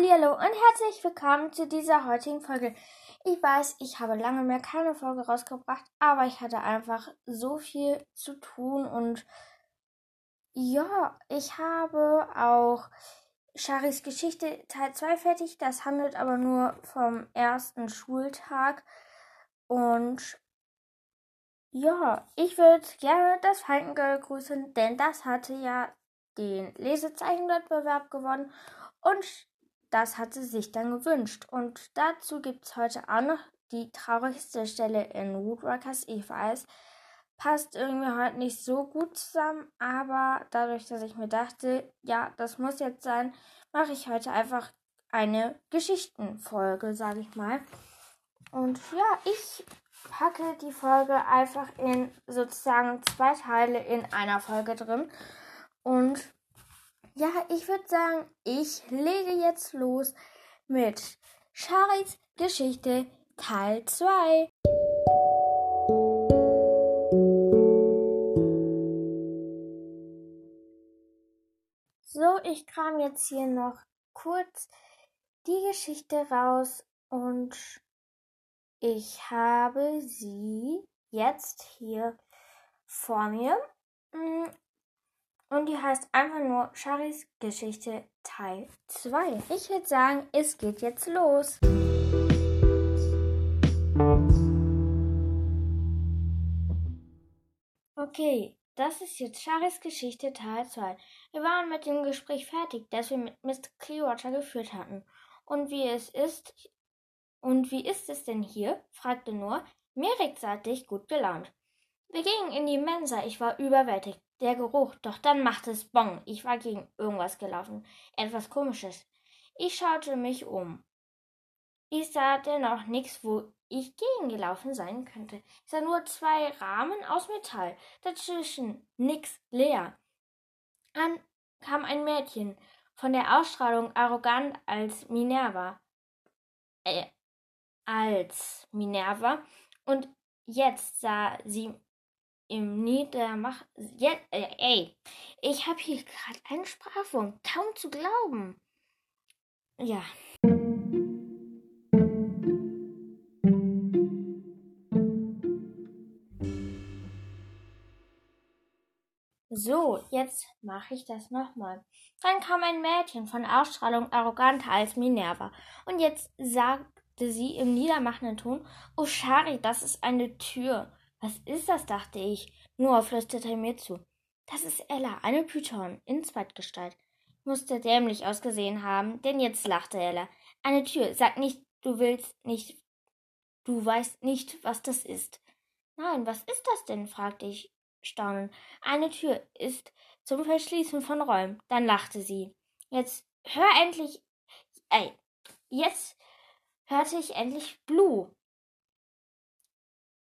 Hallihallo und herzlich willkommen zu dieser heutigen Folge. Ich weiß, ich habe lange mehr keine Folge rausgebracht, aber ich hatte einfach so viel zu tun und ja, ich habe auch Charis Geschichte Teil 2 fertig. Das handelt aber nur vom ersten Schultag und ja, ich würde gerne das Falkengirl grüßen, denn das hatte ja den Lesezeichenwettbewerb gewonnen und das hat sie sich dann gewünscht. Und dazu gibt es heute auch noch die traurigste Stelle in Woodworkers. Ich weiß, passt irgendwie heute nicht so gut zusammen, aber dadurch, dass ich mir dachte, ja, das muss jetzt sein, mache ich heute einfach eine Geschichtenfolge, sage ich mal. Und ja, ich packe die Folge einfach in sozusagen zwei Teile in einer Folge drin. Und ja, ich würde sagen, ich lege jetzt los mit Charis Geschichte Teil 2. So, ich kram jetzt hier noch kurz die Geschichte raus und ich habe sie jetzt hier vor mir. Und die heißt einfach nur Charis Geschichte Teil 2. Ich würde sagen, es geht jetzt los. Okay, das ist jetzt Charis Geschichte Teil 2. Wir waren mit dem Gespräch fertig, das wir mit Mr. Clearwater geführt hatten. Und wie es ist, und wie ist es denn hier? fragte Noah. Ich gut gelaunt. Wir gingen in die Mensa, ich war überwältigt der Geruch, doch dann machte es Bong. Ich war gegen irgendwas gelaufen. Etwas komisches. Ich schaute mich um. Ich sah dennoch nichts, wo ich gegengelaufen sein könnte. Ich sah nur zwei Rahmen aus Metall. Dazwischen nix leer. Dann kam ein Mädchen, von der Ausstrahlung arrogant als Minerva. Äh, als Minerva. Und jetzt sah sie im Niedermach. Ja, äh, ey, ich habe hier gerade einen Sprachwurm. Kaum zu glauben. Ja. So, jetzt mache ich das nochmal. Dann kam ein Mädchen von Ausstrahlung arroganter als Minerva. Und jetzt sagte sie im niedermachenden Ton, Oh Shari, das ist eine Tür. Was ist das? dachte ich. Noah flüsterte mir zu. Das ist Ella, eine Python in Zweitgestalt. Musste dämlich ausgesehen haben, denn jetzt lachte Ella. Eine Tür. Sag nicht, du willst nicht. Du weißt nicht, was das ist. Nein, was ist das denn? fragte ich staunend. Eine Tür ist zum Verschließen von Räumen. Dann lachte sie. Jetzt hör endlich. Ey, jetzt hörte ich endlich Blue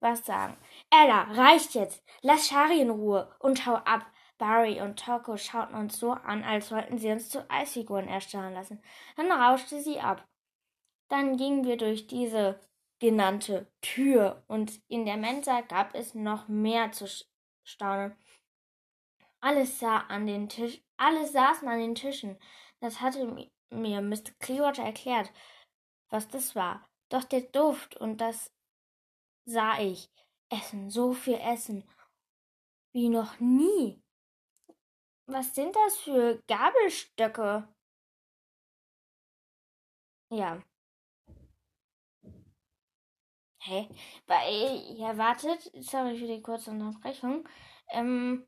was sagen. Ella, reicht jetzt. Lass Shari in Ruhe und hau ab. Barry und Toko schauten uns so an, als wollten sie uns zu Eisfiguren erstarren lassen. Dann rauschte sie ab. Dann gingen wir durch diese genannte Tür und in der Mensa gab es noch mehr zu staunen. Alles sah an den Tisch, alle saßen an den Tischen. Das hatte mir Mr. Clearwater erklärt, was das war. Doch der Duft und das sah ich Essen, so viel Essen wie noch nie. Was sind das für Gabelstöcke? Ja. Hä? Hey, ja, wartet. Sorry für die kurze Unterbrechung. Ähm,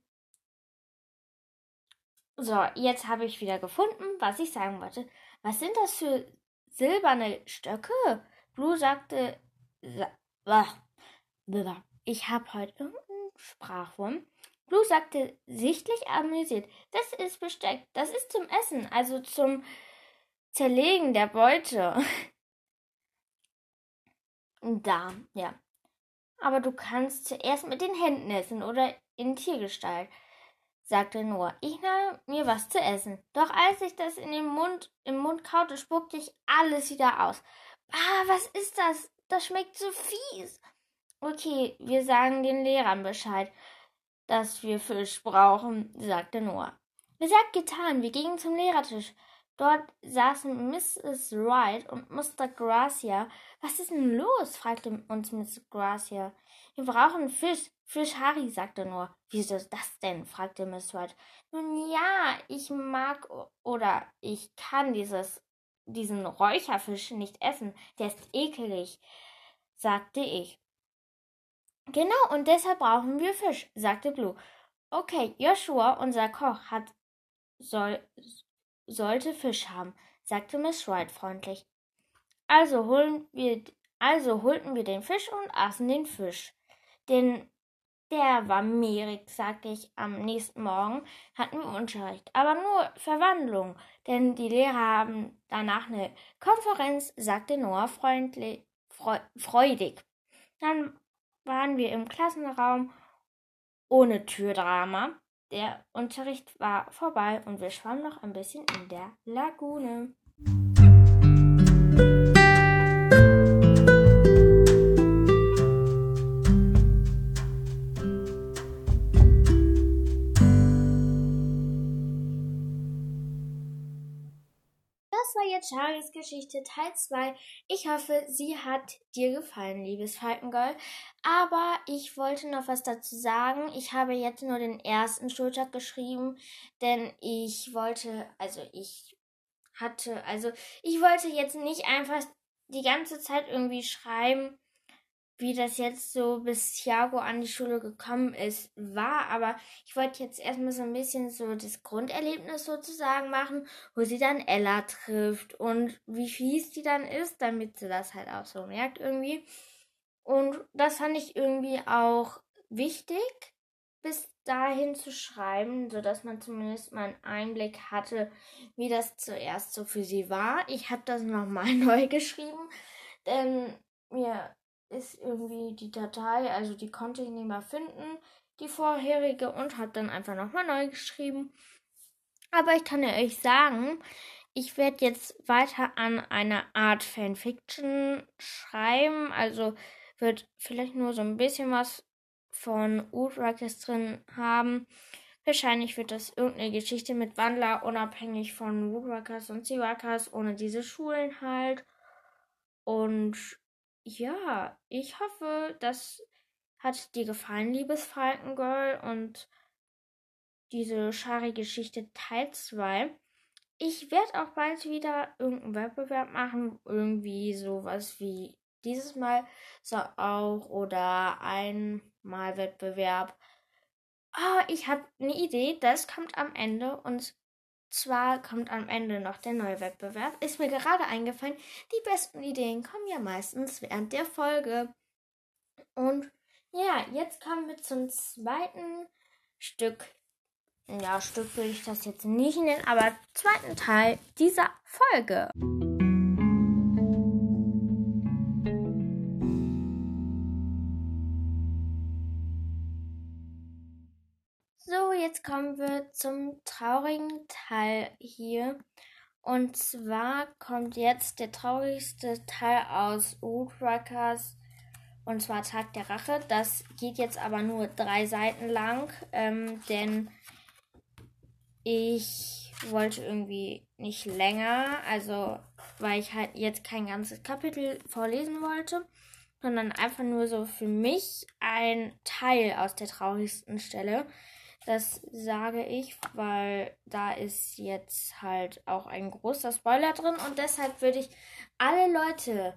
so, jetzt habe ich wieder gefunden, was ich sagen wollte. Was sind das für silberne Stöcke? Blue sagte, ich habe heute irgendeinen Sprachwurm. Blue sagte sichtlich amüsiert. Das ist Besteck. Das ist zum Essen, also zum Zerlegen der Beute. Da, ja. Aber du kannst zuerst mit den Händen essen oder in Tiergestalt, sagte Noah. Ich nahm mir was zu essen. Doch als ich das in den Mund, im Mund kaute, spuckte ich alles wieder aus. Ah, was ist das? Das schmeckt so fies. Okay, wir sagen den Lehrern Bescheid, dass wir Fisch brauchen, sagte Noah. Gesagt, getan, wir gingen zum Lehrertisch. Dort saßen Mrs. Wright und Mr. Gracia. Was ist denn los? fragte uns Mrs. Gracia. Wir brauchen Fisch. Fisch Harry, sagte nur. Wieso ist das denn? fragte Miss Wright. Nun ja, ich mag oder ich kann dieses, diesen Räucherfisch nicht essen. Der ist ekelig, sagte ich. Genau, und deshalb brauchen wir Fisch, sagte Blue. Okay, Joshua, unser Koch, hat soll, sollte Fisch haben, sagte Miss Wright freundlich. Also holen wir, also holten wir den Fisch und aßen den Fisch. Den, der war mehrig, sagte ich. Am nächsten Morgen hatten wir Unterricht, aber nur Verwandlung, denn die Lehrer haben danach eine Konferenz, sagte Noah freundlich, freudig. Dann waren wir im Klassenraum ohne Türdrama. Der Unterricht war vorbei und wir schwammen noch ein bisschen in der Lagune. War jetzt Charis Geschichte Teil 2. Ich hoffe, sie hat dir gefallen, liebes Falkengirl. Aber ich wollte noch was dazu sagen. Ich habe jetzt nur den ersten Schultag geschrieben, denn ich wollte, also ich hatte, also ich wollte jetzt nicht einfach die ganze Zeit irgendwie schreiben, wie das jetzt so bis Thiago an die Schule gekommen ist, war. Aber ich wollte jetzt erstmal so ein bisschen so das Grunderlebnis sozusagen machen, wo sie dann Ella trifft und wie fies die dann ist, damit sie das halt auch so merkt irgendwie. Und das fand ich irgendwie auch wichtig, bis dahin zu schreiben, sodass man zumindest mal einen Einblick hatte, wie das zuerst so für sie war. Ich habe das nochmal neu geschrieben, denn mir ist irgendwie die Datei, also die konnte ich nicht mehr finden, die vorherige, und habe dann einfach nochmal neu geschrieben. Aber ich kann ja euch sagen, ich werde jetzt weiter an einer Art Fanfiction schreiben. Also wird vielleicht nur so ein bisschen was von Woodruckers drin haben. Wahrscheinlich wird das irgendeine Geschichte mit Wandler, unabhängig von Woodruckers und Seawackers, ohne diese Schulen halt. Und ja, ich hoffe, das hat dir gefallen, liebes Falkengirl, und diese Shari-Geschichte Teil 2. Ich werde auch bald wieder irgendeinen Wettbewerb machen, irgendwie sowas wie dieses Mal so auch oder ein Malwettbewerb. Ah, ich habe eine Idee, das kommt am Ende und zwar kommt am Ende noch der neue Wettbewerb. Ist mir gerade eingefallen, die besten Ideen kommen ja meistens während der Folge. Und ja, jetzt kommen wir zum zweiten Stück. Ja, Stück will ich das jetzt nicht nennen, aber zweiten Teil dieser Folge. Kommen wir zum traurigen Teil hier. Und zwar kommt jetzt der traurigste Teil aus Woodruckers. Und zwar Tag der Rache. Das geht jetzt aber nur drei Seiten lang. Ähm, denn ich wollte irgendwie nicht länger. Also, weil ich halt jetzt kein ganzes Kapitel vorlesen wollte. Sondern einfach nur so für mich ein Teil aus der traurigsten Stelle. Das sage ich, weil da ist jetzt halt auch ein großer Spoiler drin und deshalb würde ich alle Leute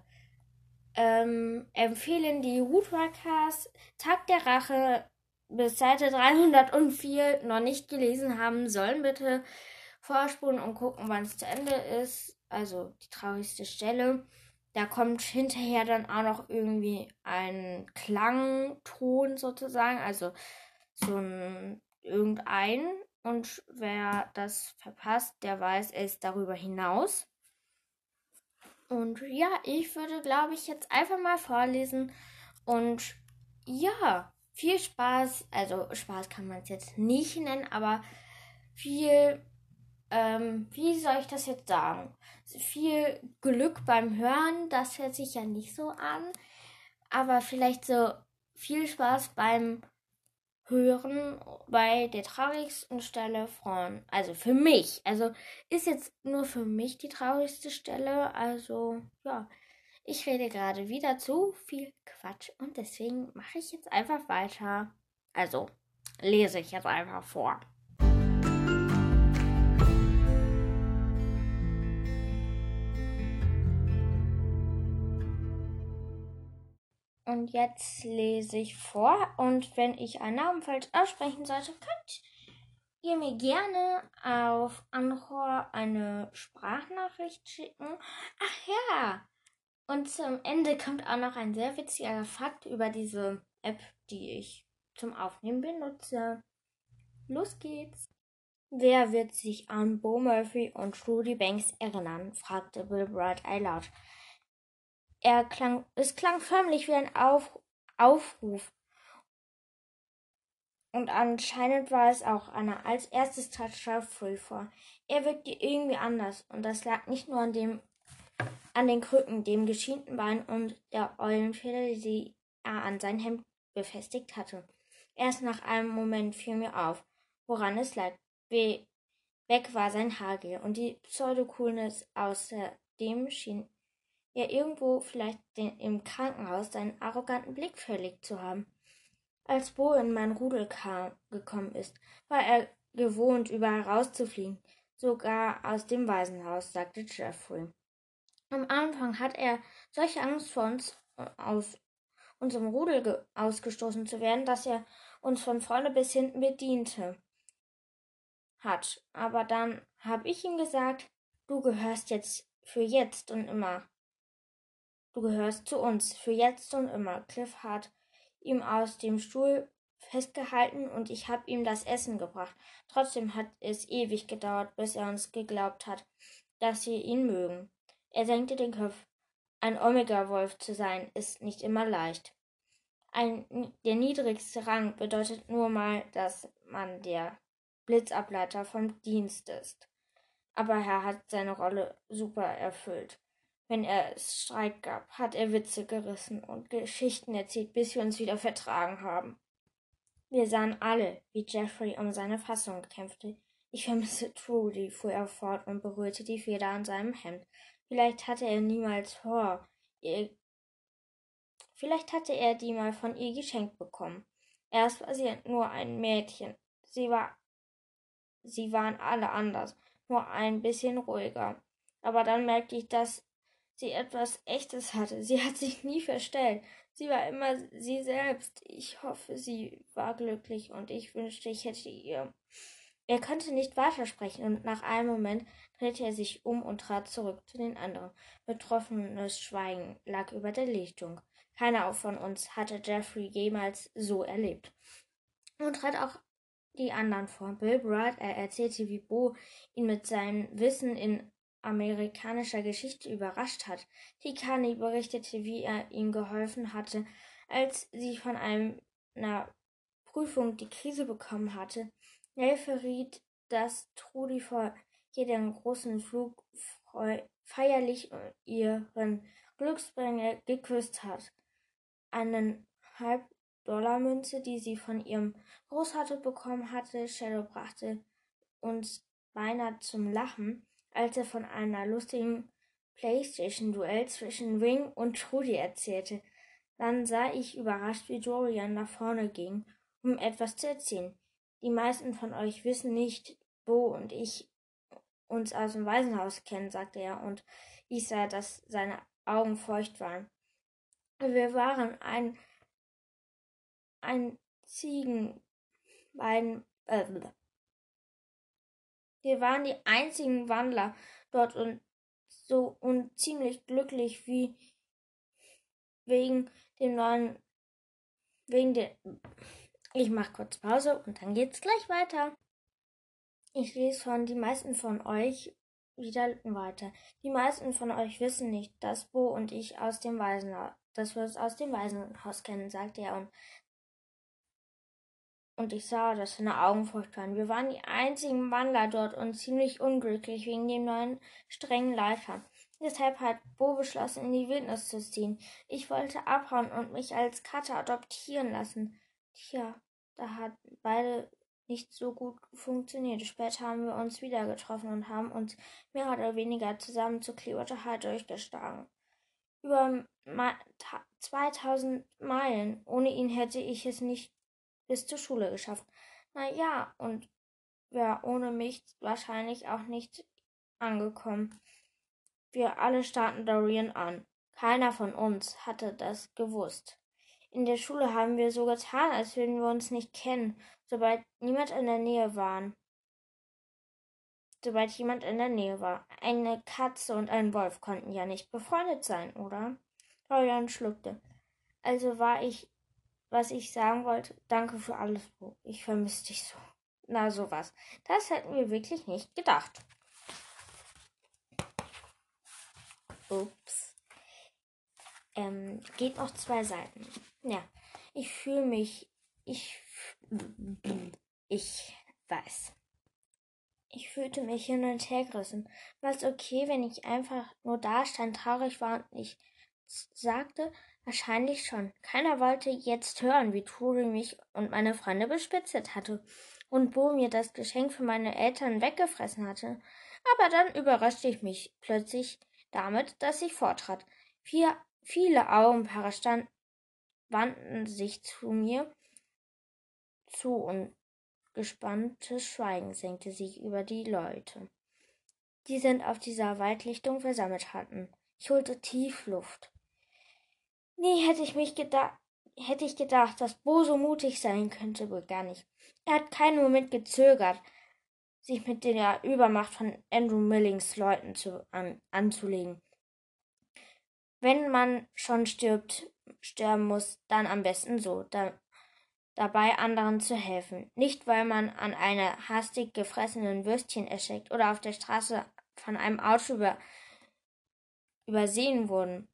ähm, empfehlen, die Rootwalkers Tag der Rache bis Seite 304 noch nicht gelesen haben, sollen bitte vorspulen und gucken, wann es zu Ende ist. Also die traurigste Stelle. Da kommt hinterher dann auch noch irgendwie ein Klangton sozusagen, also so ein irgendein und wer das verpasst, der weiß, ist darüber hinaus. Und ja, ich würde, glaube ich, jetzt einfach mal vorlesen. Und ja, viel Spaß. Also Spaß kann man es jetzt nicht nennen, aber viel, ähm, wie soll ich das jetzt sagen? Viel Glück beim Hören, das hört sich ja nicht so an. Aber vielleicht so viel Spaß beim hören bei der traurigsten Stelle von, also für mich, also ist jetzt nur für mich die traurigste Stelle, also ja, ich rede gerade wieder zu viel Quatsch und deswegen mache ich jetzt einfach weiter. Also lese ich jetzt einfach vor. Und jetzt lese ich vor. Und wenn ich einen Namen falsch aussprechen sollte, könnt ihr mir gerne auf Anhor eine Sprachnachricht schicken. Ach ja. Und zum Ende kommt auch noch ein sehr witziger Fakt über diese App, die ich zum Aufnehmen benutze. Los geht's. Wer wird sich an Bo Murphy und Trudy Banks erinnern? fragte Bill Bright laut. Er klang, es klang förmlich wie ein Auf, Aufruf. Und anscheinend war es auch Anna. Als erstes trat Free vor. Er wirkte irgendwie anders, und das lag nicht nur an dem, an den Krücken, dem geschienten Bein und der Eulenfeder, die er an sein Hemd befestigt hatte. Erst nach einem Moment fiel mir auf, woran es lag. We weg war sein Haargel und die Pseudo-Coolness außerdem schien ja irgendwo vielleicht den, im Krankenhaus seinen arroganten Blick verlegt zu haben. Als Bo in mein Rudel kam, gekommen ist, war er gewohnt, überall rauszufliegen, sogar aus dem Waisenhaus, sagte Jeffrey. Am Anfang hat er solche Angst vor uns aus unserem Rudel ausgestoßen zu werden, dass er uns von vorne bis hinten bediente hat. Aber dann habe ich ihm gesagt, du gehörst jetzt für jetzt und immer Du gehörst zu uns, für jetzt und immer. Cliff hat ihm aus dem Stuhl festgehalten und ich hab ihm das Essen gebracht. Trotzdem hat es ewig gedauert, bis er uns geglaubt hat, dass wir ihn mögen. Er senkte den Kopf. Ein Omega-Wolf zu sein, ist nicht immer leicht. Ein, der niedrigste Rang bedeutet nur mal, dass man der Blitzableiter vom Dienst ist. Aber er hat seine Rolle super erfüllt. Wenn es Streit gab, hat er Witze gerissen und Geschichten erzählt, bis wir uns wieder vertragen haben. Wir sahen alle, wie Jeffrey um seine Fassung kämpfte. Ich vermisse Trudy, fuhr er fort und berührte die Feder an seinem Hemd. Vielleicht hatte er niemals vor, ihr Vielleicht hatte er die mal von ihr geschenkt bekommen. Erst war sie nur ein Mädchen. Sie war sie waren alle anders, nur ein bisschen ruhiger. Aber dann merkte ich, dass sie etwas Echtes hatte. Sie hat sich nie verstellt. Sie war immer sie selbst. Ich hoffe, sie war glücklich und ich wünschte, ich hätte ihr. Er konnte nicht weitersprechen und nach einem Moment drehte er sich um und trat zurück zu den anderen. Betroffenes Schweigen lag über der Lichtung. Keiner von uns hatte Jeffrey jemals so erlebt. Und trat auch die anderen vor. Bill Bright, er erzählte, wie Bo ihn mit seinem Wissen in amerikanischer Geschichte überrascht hat. Tikani berichtete, wie er ihm geholfen hatte, als sie von einer Prüfung die Krise bekommen hatte. Nell verriet, dass Trudi vor jedem großen Flug feierlich ihren Glücksbringer geküsst hat. Einen Halb-Dollar-Münze, die sie von ihrem Großvater bekommen hatte, Shadow brachte uns beinahe zum Lachen als er von einer lustigen Playstation-Duell zwischen Wing und Trudy erzählte. Dann sah ich überrascht, wie Dorian nach vorne ging, um etwas zu erzählen. Die meisten von euch wissen nicht, Bo und ich uns aus dem Waisenhaus kennen, sagte er, und ich sah, dass seine Augen feucht waren. Wir waren ein, ein Ziegen, beiden, äh, wir waren die einzigen Wandler dort und so und ziemlich glücklich wie wegen dem neuen wegen der ich mach kurz Pause und dann geht's gleich weiter. Ich lese von die meisten von euch wieder weiter. Die meisten von euch wissen nicht, dass Bo und ich aus dem Waisenhaus, dass wir uns aus dem Waisenhaus kennen, sagte er und und ich sah, dass seine Augen feucht waren. Wir waren die einzigen Wandler dort und ziemlich unglücklich wegen dem neuen strengen Leiter. Deshalb hat Bo beschlossen, in die Wildnis zu ziehen. Ich wollte abhauen und mich als Kater adoptieren lassen. Tja, da hat beide nicht so gut funktioniert. Später haben wir uns wieder getroffen und haben uns mehr oder weniger zusammen zu Clearwater High durchgeschlagen. Über 2000 Meilen. Ohne ihn hätte ich es nicht bis zur Schule geschafft. Na ja, und wäre ohne mich wahrscheinlich auch nicht angekommen. Wir alle starrten Dorian an. Keiner von uns hatte das gewusst. In der Schule haben wir so getan, als würden wir uns nicht kennen, sobald niemand in der Nähe war. Sobald jemand in der Nähe war. Eine Katze und ein Wolf konnten ja nicht befreundet sein, oder? Dorian schluckte. Also war ich, was ich sagen wollte, danke für alles, Bo. Ich vermisse dich so. Na, sowas. Das hätten wir wirklich nicht gedacht. Ups. Ähm, geht noch zwei Seiten. Ja, ich fühle mich. Ich. Ich weiß. Ich fühlte mich hin und her gerissen. War es okay, wenn ich einfach nur da stand, traurig war und ich sagte, wahrscheinlich schon. Keiner wollte jetzt hören, wie Turi mich und meine Freunde bespitzelt hatte und Bo mir das Geschenk für meine Eltern weggefressen hatte. Aber dann überraschte ich mich plötzlich damit, dass ich vortrat. Vier, viele Augenpaare stand, wandten sich zu mir zu und gespanntes Schweigen senkte sich über die Leute, die sind auf dieser Waldlichtung versammelt hatten. Ich holte tief Luft. Nie hätte ich mich gedacht, hätte ich gedacht, dass Bo so mutig sein könnte, begann ich. Er hat keinen Moment gezögert, sich mit der Übermacht von Andrew Millings Leuten zu, an, anzulegen. Wenn man schon stirbt, sterben muss, dann am besten so, da, dabei anderen zu helfen. Nicht, weil man an einer hastig gefressenen Würstchen erschreckt oder auf der Straße von einem Auto über, übersehen wurden.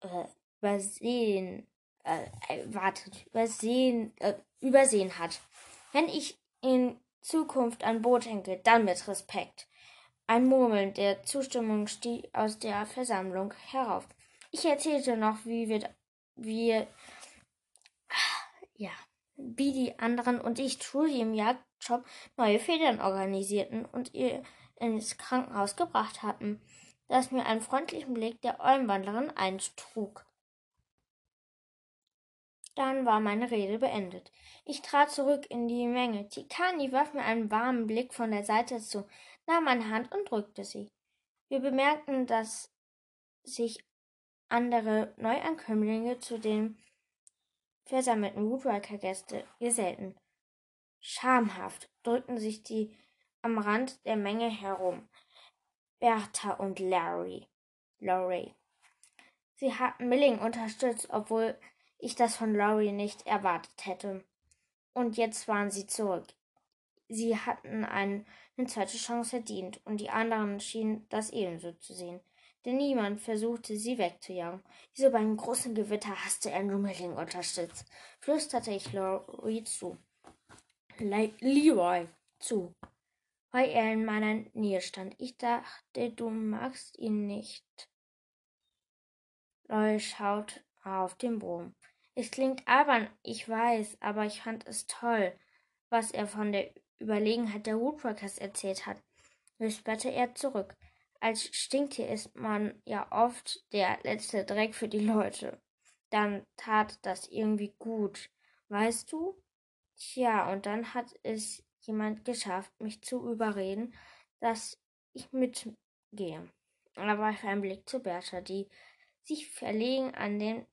Äh, übersehen, äh, äh, wartet, übersehen, äh, übersehen hat. Wenn ich in Zukunft an Boot denke, dann mit Respekt. Ein Murmeln der Zustimmung stieg aus der Versammlung herauf. Ich erzählte noch, wie wir, wie, ja, wie die anderen und ich Trudy im Jagdshop neue Federn organisierten und ihr ins Krankenhaus gebracht hatten, das mir einen freundlichen Blick der Olmwandlerin eintrug. Dann war meine Rede beendet. Ich trat zurück in die Menge. Tikani warf mir einen warmen Blick von der Seite zu, nahm meine Hand und drückte sie. Wir bemerkten, dass sich andere Neuankömmlinge zu den versammelten Woodwalker-Gäste gesellten. Schamhaft drückten sich die am Rand der Menge herum. Bertha und Larry. Laurie. Sie hatten Milling unterstützt, obwohl ich das von Laurie nicht erwartet hätte. Und jetzt waren sie zurück. Sie hatten eine zweite Chance verdient, und die anderen schienen das ebenso zu sehen. Denn niemand versuchte, sie wegzujagen. Wieso beim großen Gewitter hasste Andrew Milling unterstützt, flüsterte ich Laurie zu. Le Leroy zu, weil er in meiner Nähe stand. Ich dachte, du magst ihn nicht. Loy schaut auf den Boden. Es klingt albern, ich weiß, aber ich fand es toll, was er von der Überlegenheit der Woodworkers erzählt hat, wisperte er zurück. Als Stinktier ist man ja oft der letzte Dreck für die Leute. Dann tat das irgendwie gut, weißt du? Tja, und dann hat es jemand geschafft, mich zu überreden, dass ich mitgehe. Da warf ein Blick zu Bertha, die sich verlegen an den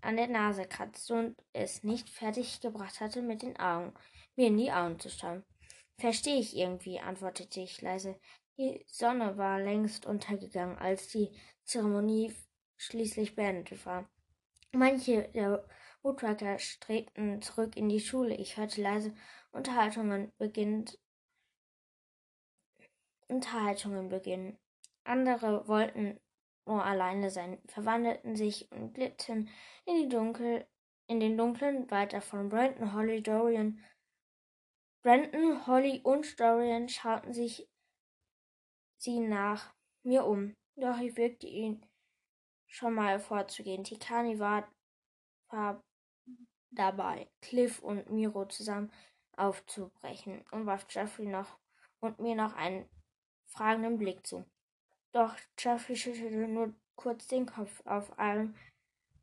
an der Nase kratzte und es nicht fertig gebracht hatte, mit den Augen mir in die Augen zu schauen. Verstehe ich irgendwie, antwortete ich leise. Die Sonne war längst untergegangen, als die Zeremonie schließlich beendet war. Manche der Woodworker strebten zurück in die Schule. Ich hörte leise Unterhaltungen beginnen. Unterhaltungen beginnen. Andere wollten nur alleine sein, verwandelten sich und glitten in die Dunkel, in den dunklen Weiter von Brandon, Holly, Dorian. Brandon, Holly und Dorian schauten sich sie nach mir um, doch ich wirkte ihn schon mal vorzugehen. Tikani war, war dabei, Cliff und Miro zusammen aufzubrechen und warf Jeffrey noch und mir noch einen fragenden Blick zu. Doch Jeffrey schüttelte nur kurz den Kopf. Auf einem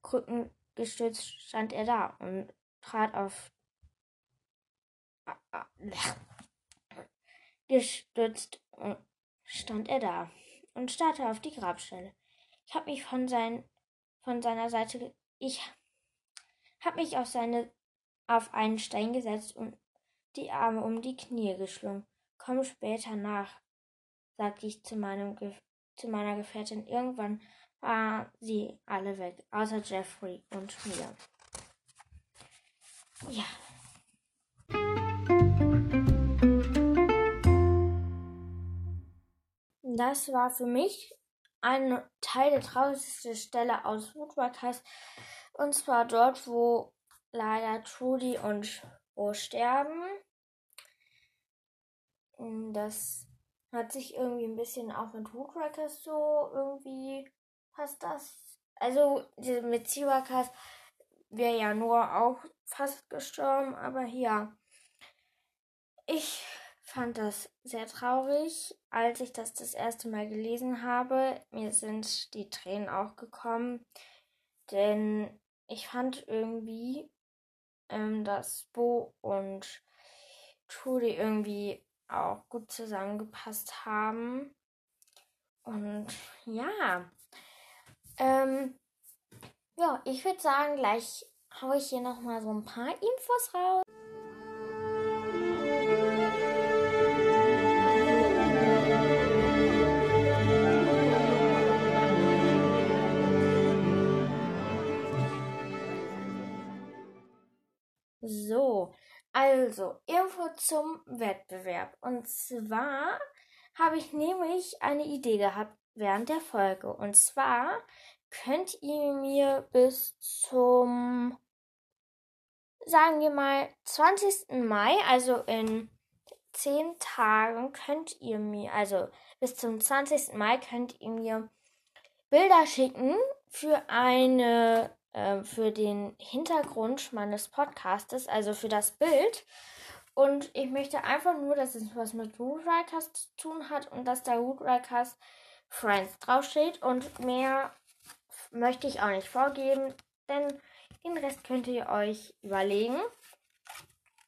Krücken gestützt stand er da und trat auf gestützt stand er da und starrte auf die Grabstelle. Ich habe mich von, sein, von seiner Seite, ich habe mich auf seine, auf einen Stein gesetzt und die Arme um die Knie geschlungen. Komm später nach, sagte ich zu meinem, zu meiner Gefährtin. Irgendwann waren sie alle weg, außer Jeffrey und mir. Ja. Das war für mich ein Teil der traurigsten Stelle aus Woodworkers. Und zwar dort, wo leider Trudy und Bo sterben. Das hat sich irgendwie ein bisschen auch mit Woodworkers so irgendwie passt das. Also mit Seawalkers wäre ja nur auch fast gestorben, aber hier. Ich fand das sehr traurig, als ich das das erste Mal gelesen habe. Mir sind die Tränen auch gekommen, denn ich fand irgendwie, ähm, dass Bo und Trudy irgendwie auch gut zusammengepasst haben. Und ja, ähm, ja, ich würde sagen, gleich haue ich hier nochmal so ein paar Infos raus. So, also Info zum Wettbewerb. Und zwar habe ich nämlich eine Idee gehabt während der Folge. Und zwar könnt ihr mir bis zum, sagen wir mal, 20. Mai, also in zehn Tagen, könnt ihr mir, also bis zum 20. Mai könnt ihr mir Bilder schicken für eine, äh, für den Hintergrund meines Podcastes, also für das Bild. Und ich möchte einfach nur, dass es was mit Rootwriters zu tun hat und dass der Rootwriters Friends draufsteht. Und mehr möchte ich auch nicht vorgeben, denn den Rest könnt ihr euch überlegen.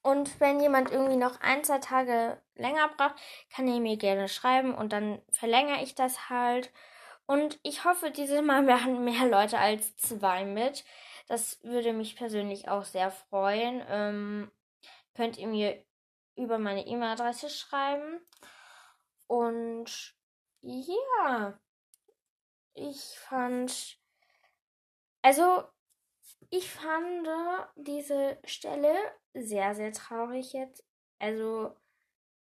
Und wenn jemand irgendwie noch ein, zwei Tage länger braucht, kann er mir gerne schreiben und dann verlängere ich das halt. Und ich hoffe, dieses Mal machen mehr Leute als zwei mit. Das würde mich persönlich auch sehr freuen. Ähm, könnt ihr mir über meine E-Mail-Adresse schreiben. Und ja, ich fand, also ich fand diese Stelle sehr, sehr traurig jetzt. Also,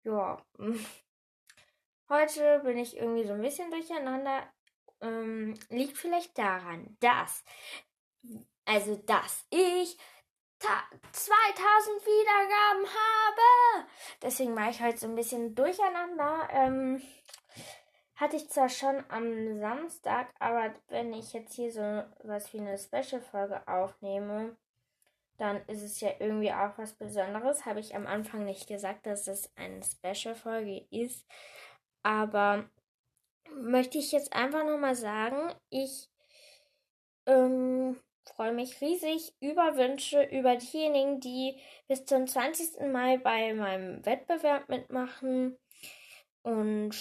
ja, heute bin ich irgendwie so ein bisschen durcheinander. Ähm, liegt vielleicht daran, dass, also, dass ich 2000 Wiedergaben habe. Deswegen war ich heute so ein bisschen durcheinander. Ähm, hatte ich zwar schon am Samstag, aber wenn ich jetzt hier so was wie eine Special-Folge aufnehme, dann ist es ja irgendwie auch was Besonderes. Habe ich am Anfang nicht gesagt, dass es eine Special-Folge ist. Aber möchte ich jetzt einfach nochmal sagen, ich ähm, freue mich riesig über Wünsche, über diejenigen, die bis zum 20. Mai bei meinem Wettbewerb mitmachen. Und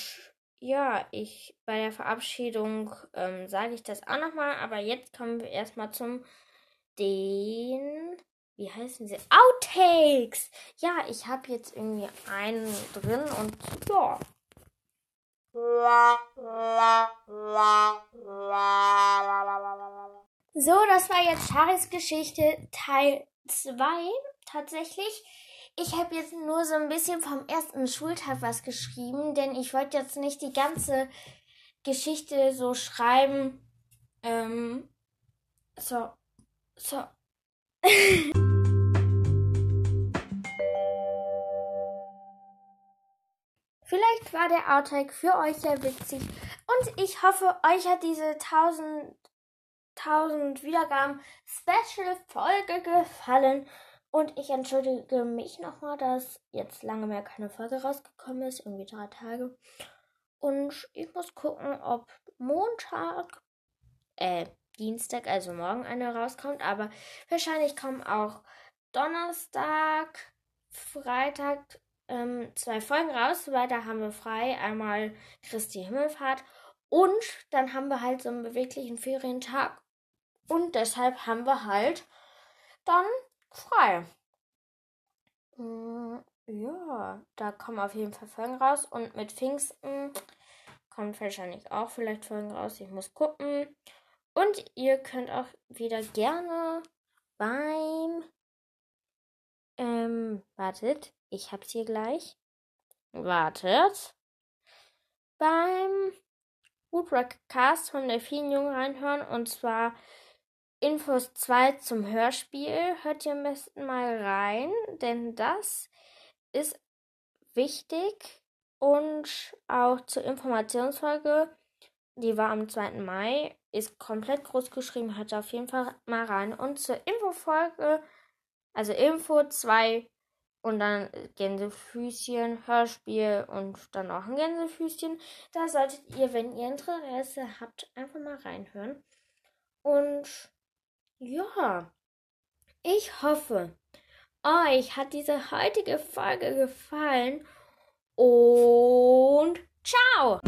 ja, ich bei der Verabschiedung ähm, sage ich das auch nochmal, aber jetzt kommen wir erstmal zum den, wie heißen sie? Outtakes! Ja, ich habe jetzt irgendwie einen drin und ja. So, das war jetzt Charis Geschichte Teil 2 tatsächlich. Ich habe jetzt nur so ein bisschen vom ersten Schultag was geschrieben, denn ich wollte jetzt nicht die ganze Geschichte so schreiben. Ähm, so, so. Vielleicht war der Outtake für euch sehr witzig und ich hoffe, euch hat diese 1000 1000 Wiedergaben Special-Folge gefallen. Und ich entschuldige mich nochmal, dass jetzt lange mehr keine Folge rausgekommen ist, irgendwie drei Tage. Und ich muss gucken, ob Montag, äh, Dienstag, also morgen eine rauskommt. Aber wahrscheinlich kommen auch Donnerstag, Freitag ähm, zwei Folgen raus, weil da haben wir frei. Einmal Christi Himmelfahrt und dann haben wir halt so einen beweglichen Ferientag. Und deshalb haben wir halt dann frei. Mm, ja, da kommen auf jeden Fall Folgen raus. Und mit Pfingsten kommt wahrscheinlich auch vielleicht Folgen raus. Ich muss gucken. Und ihr könnt auch wieder gerne beim. Ähm, wartet. Ich hab's hier gleich. Wartet. Beim Woodrock-Cast von der vielen Jungen reinhören. Und zwar Infos 2 zum Hörspiel. Hört ihr am besten mal rein, denn das ist wichtig. Und auch zur Informationsfolge, die war am 2. Mai, ist komplett groß geschrieben. Hört auf jeden Fall mal rein. Und zur Infofolge, also Info 2 und dann Gänsefüßchen, Hörspiel und dann auch ein Gänsefüßchen. Da solltet ihr, wenn ihr Interesse habt, einfach mal reinhören. Und ja, ich hoffe, euch hat diese heutige Folge gefallen und ciao!